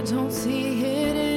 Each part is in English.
I don't see it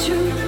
Thank you.